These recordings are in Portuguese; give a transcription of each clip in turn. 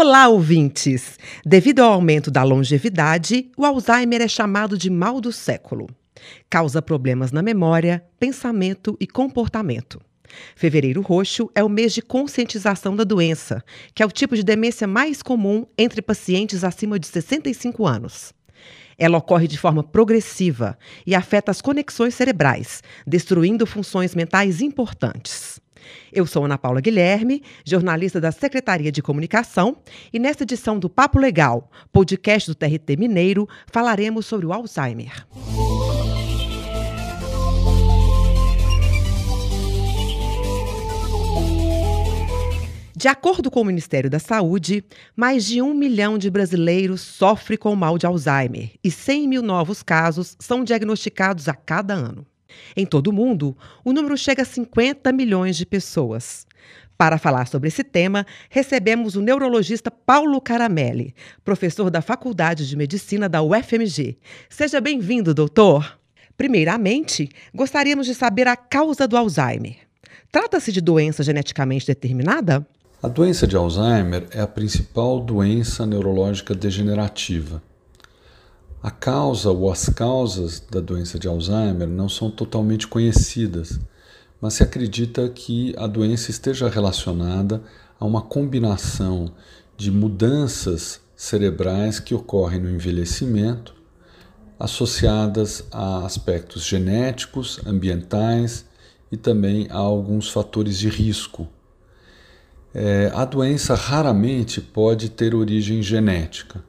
Olá, ouvintes! Devido ao aumento da longevidade, o Alzheimer é chamado de mal do século. Causa problemas na memória, pensamento e comportamento. Fevereiro Roxo é o mês de conscientização da doença, que é o tipo de demência mais comum entre pacientes acima de 65 anos. Ela ocorre de forma progressiva e afeta as conexões cerebrais, destruindo funções mentais importantes. Eu sou Ana Paula Guilherme, jornalista da Secretaria de Comunicação, e nesta edição do Papo Legal, podcast do TRT Mineiro, falaremos sobre o Alzheimer. De acordo com o Ministério da Saúde, mais de um milhão de brasileiros sofrem com o mal de Alzheimer e 100 mil novos casos são diagnosticados a cada ano. Em todo o mundo, o número chega a 50 milhões de pessoas. Para falar sobre esse tema, recebemos o neurologista Paulo Caramelli, professor da Faculdade de Medicina da UFMG. Seja bem-vindo, doutor. Primeiramente, gostaríamos de saber a causa do Alzheimer. Trata-se de doença geneticamente determinada? A doença de Alzheimer é a principal doença neurológica degenerativa. A causa ou as causas da doença de Alzheimer não são totalmente conhecidas, mas se acredita que a doença esteja relacionada a uma combinação de mudanças cerebrais que ocorrem no envelhecimento, associadas a aspectos genéticos, ambientais e também a alguns fatores de risco. É, a doença raramente pode ter origem genética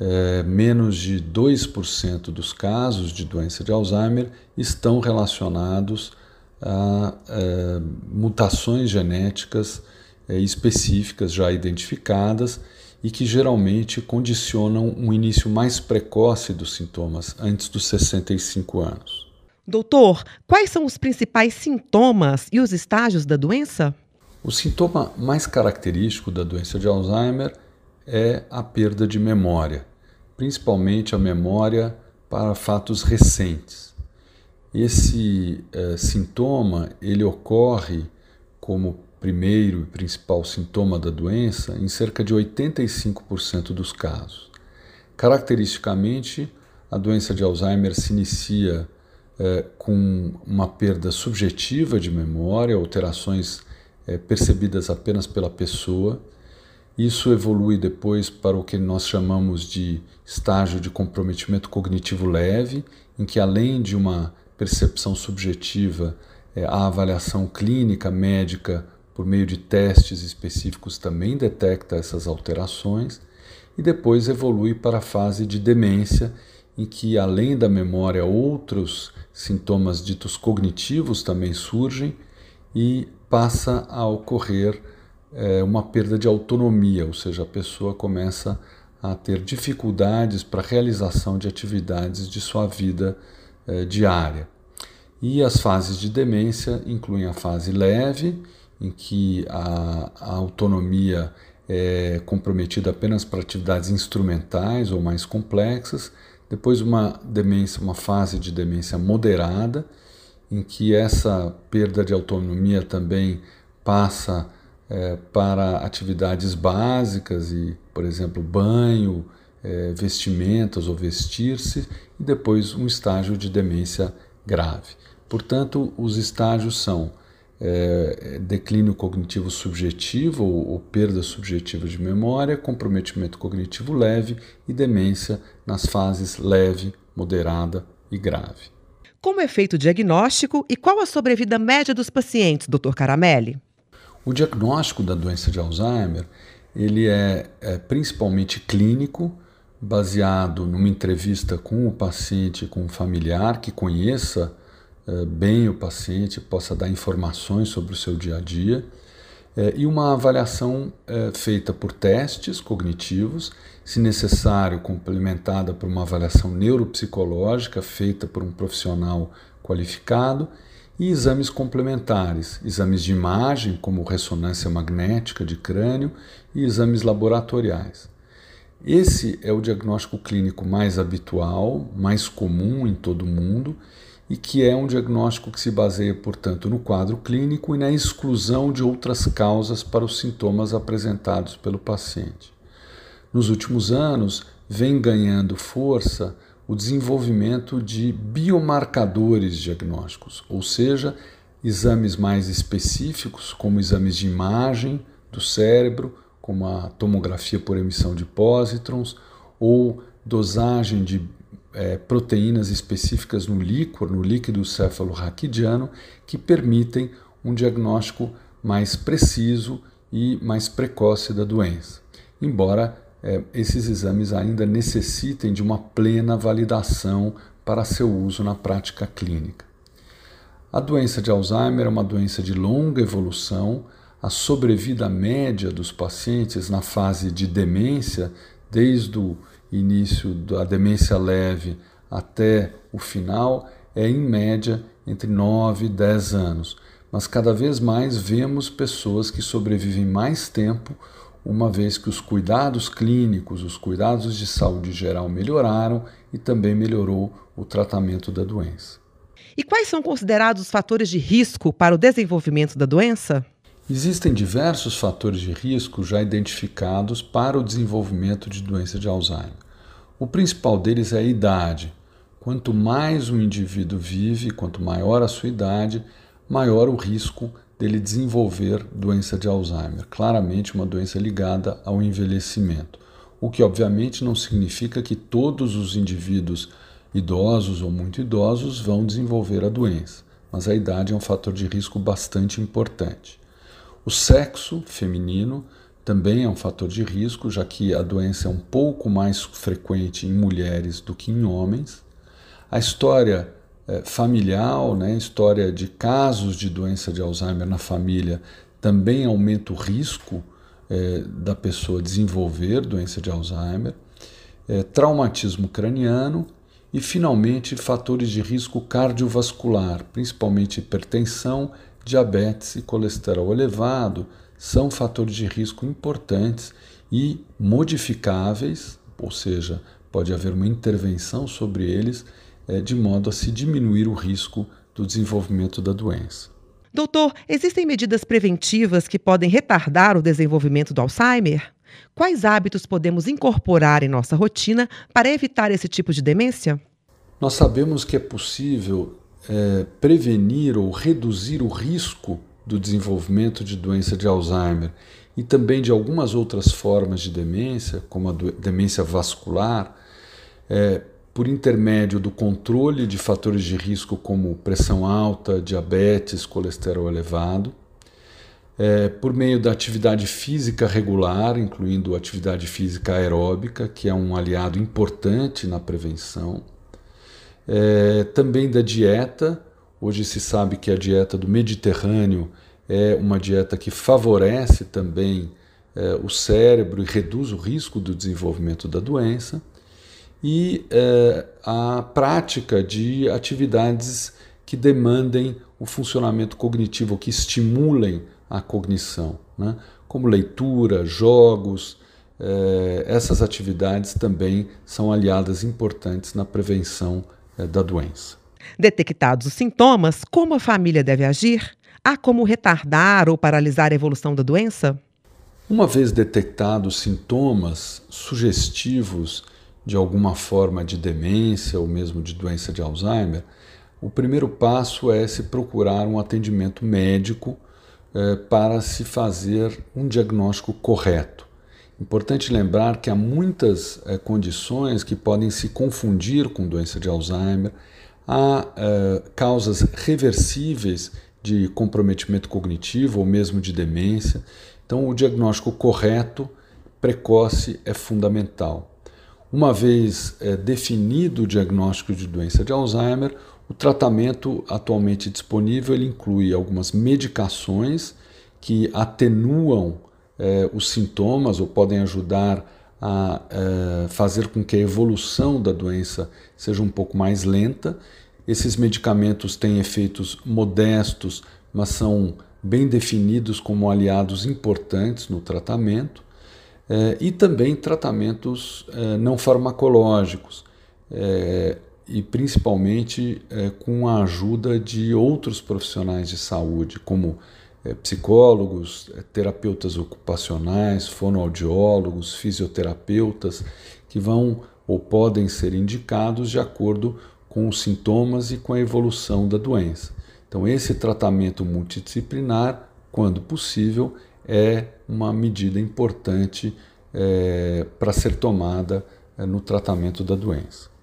é, menos de 2% dos casos de doença de Alzheimer estão relacionados a é, mutações genéticas é, específicas já identificadas e que geralmente condicionam um início mais precoce dos sintomas, antes dos 65 anos. Doutor, quais são os principais sintomas e os estágios da doença? O sintoma mais característico da doença de Alzheimer é a perda de memória, principalmente a memória para fatos recentes. Esse eh, sintoma ele ocorre como primeiro e principal sintoma da doença em cerca de 85% dos casos. Caracteristicamente, a doença de Alzheimer se inicia eh, com uma perda subjetiva de memória, alterações eh, percebidas apenas pela pessoa isso evolui depois para o que nós chamamos de estágio de comprometimento cognitivo leve, em que além de uma percepção subjetiva, é, a avaliação clínica médica por meio de testes específicos também detecta essas alterações e depois evolui para a fase de demência, em que além da memória outros sintomas ditos cognitivos também surgem e passa a ocorrer é, uma perda de autonomia, ou seja, a pessoa começa a ter dificuldades para a realização de atividades de sua vida é, diária. E as fases de demência incluem a fase leve, em que a, a autonomia é comprometida apenas para atividades instrumentais ou mais complexas, depois uma demência, uma fase de demência moderada, em que essa perda de autonomia também passa é, para atividades básicas e, por exemplo, banho, é, vestimentas ou vestir-se, e depois um estágio de demência grave. Portanto, os estágios são é, declínio cognitivo subjetivo ou, ou, perda subjetiva de memória, comprometimento cognitivo leve e demência nas fases leve, moderada e grave. Como é feito o diagnóstico e qual a sobrevida média dos pacientes, Dr. Caramelli? O diagnóstico da doença de Alzheimer ele é, é principalmente clínico, baseado numa entrevista com o paciente, com o familiar que conheça é, bem o paciente, possa dar informações sobre o seu dia a dia, é, e uma avaliação é, feita por testes cognitivos, se necessário, complementada por uma avaliação neuropsicológica feita por um profissional qualificado e exames complementares, exames de imagem, como ressonância magnética de crânio, e exames laboratoriais. Esse é o diagnóstico clínico mais habitual, mais comum em todo o mundo e que é um diagnóstico que se baseia, portanto, no quadro clínico e na exclusão de outras causas para os sintomas apresentados pelo paciente. Nos últimos anos, vem ganhando força o desenvolvimento de biomarcadores diagnósticos, ou seja, exames mais específicos, como exames de imagem do cérebro, como a tomografia por emissão de pósitrons, ou dosagem de é, proteínas específicas no líquor, no líquido céfalo-raquidiano, que permitem um diagnóstico mais preciso e mais precoce da doença. Embora é, esses exames ainda necessitem de uma plena validação para seu uso na prática clínica. A doença de Alzheimer é uma doença de longa evolução. A sobrevida média dos pacientes na fase de demência, desde o início da demência leve até o final, é em média entre 9 e 10 anos. Mas cada vez mais vemos pessoas que sobrevivem mais tempo uma vez que os cuidados clínicos, os cuidados de saúde geral melhoraram e também melhorou o tratamento da doença. E quais são considerados os fatores de risco para o desenvolvimento da doença? Existem diversos fatores de risco já identificados para o desenvolvimento de doença de Alzheimer. O principal deles é a idade. Quanto mais o indivíduo vive, quanto maior a sua idade, maior o risco dele desenvolver doença de Alzheimer, claramente uma doença ligada ao envelhecimento. O que obviamente não significa que todos os indivíduos idosos ou muito idosos vão desenvolver a doença, mas a idade é um fator de risco bastante importante. O sexo feminino também é um fator de risco, já que a doença é um pouco mais frequente em mulheres do que em homens. A história é, familiar, né, história de casos de doença de Alzheimer na família, também aumenta o risco é, da pessoa desenvolver doença de Alzheimer. É, traumatismo craniano e, finalmente, fatores de risco cardiovascular, principalmente hipertensão, diabetes e colesterol elevado, são fatores de risco importantes e modificáveis, ou seja, pode haver uma intervenção sobre eles de modo a se diminuir o risco do desenvolvimento da doença. Doutor, existem medidas preventivas que podem retardar o desenvolvimento do Alzheimer? Quais hábitos podemos incorporar em nossa rotina para evitar esse tipo de demência? Nós sabemos que é possível é, prevenir ou reduzir o risco do desenvolvimento de doença de Alzheimer e também de algumas outras formas de demência, como a demência vascular, é, por intermédio do controle de fatores de risco como pressão alta, diabetes, colesterol elevado, é, por meio da atividade física regular, incluindo atividade física aeróbica, que é um aliado importante na prevenção, é, também da dieta. Hoje se sabe que a dieta do Mediterrâneo é uma dieta que favorece também é, o cérebro e reduz o risco do desenvolvimento da doença e é, a prática de atividades que demandem o funcionamento cognitivo, que estimulem a cognição, né? como leitura, jogos. É, essas atividades também são aliadas importantes na prevenção é, da doença. Detectados os sintomas, como a família deve agir? Há como retardar ou paralisar a evolução da doença? Uma vez detectados sintomas sugestivos de alguma forma de demência ou mesmo de doença de Alzheimer, o primeiro passo é se procurar um atendimento médico eh, para se fazer um diagnóstico correto. Importante lembrar que há muitas eh, condições que podem se confundir com doença de Alzheimer, há eh, causas reversíveis de comprometimento cognitivo ou mesmo de demência. Então, o diagnóstico correto, precoce, é fundamental. Uma vez é, definido o diagnóstico de doença de Alzheimer, o tratamento atualmente disponível inclui algumas medicações que atenuam é, os sintomas ou podem ajudar a é, fazer com que a evolução da doença seja um pouco mais lenta. Esses medicamentos têm efeitos modestos, mas são bem definidos como aliados importantes no tratamento é, e também tratamentos é, não farmacológicos, é, e principalmente com a ajuda de outros profissionais de saúde, como psicólogos, terapeutas ocupacionais, fonoaudiólogos, fisioterapeutas, que vão ou podem ser indicados de acordo com os sintomas e com a evolução da doença. Então, esse tratamento multidisciplinar, quando possível, é uma medida importante é, para ser tomada é, no tratamento da doença.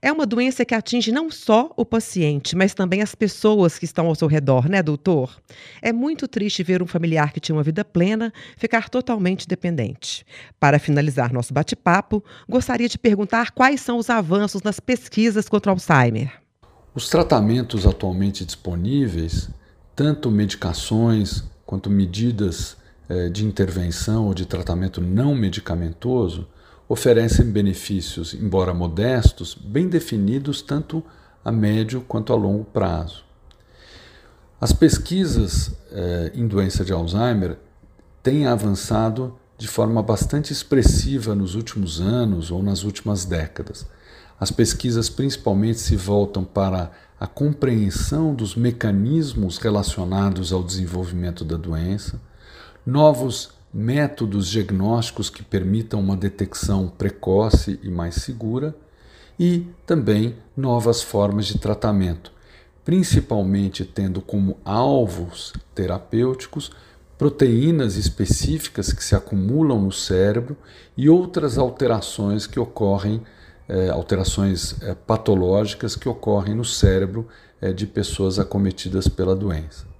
É uma doença que atinge não só o paciente, mas também as pessoas que estão ao seu redor, né, doutor? É muito triste ver um familiar que tinha uma vida plena ficar totalmente dependente. Para finalizar nosso bate-papo, gostaria de perguntar quais são os avanços nas pesquisas contra o Alzheimer. Os tratamentos atualmente disponíveis, tanto medicações quanto medidas de intervenção ou de tratamento não medicamentoso, oferecem benefícios, embora modestos, bem definidos tanto a médio quanto a longo prazo. As pesquisas eh, em doença de Alzheimer têm avançado de forma bastante expressiva nos últimos anos ou nas últimas décadas. As pesquisas principalmente se voltam para a compreensão dos mecanismos relacionados ao desenvolvimento da doença, novos métodos diagnósticos que permitam uma detecção precoce e mais segura, e também novas formas de tratamento, principalmente tendo como alvos terapêuticos proteínas específicas que se acumulam no cérebro e outras alterações que ocorrem, eh, alterações eh, patológicas que ocorrem no cérebro eh, de pessoas acometidas pela doença.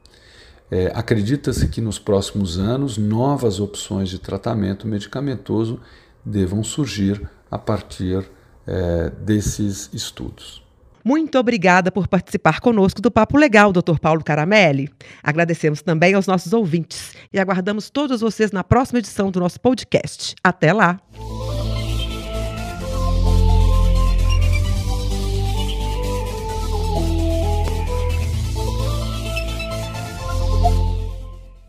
É, Acredita-se que nos próximos anos novas opções de tratamento medicamentoso devam surgir a partir é, desses estudos. Muito obrigada por participar conosco do Papo Legal, Dr. Paulo Caramelli. Agradecemos também aos nossos ouvintes e aguardamos todos vocês na próxima edição do nosso podcast. Até lá!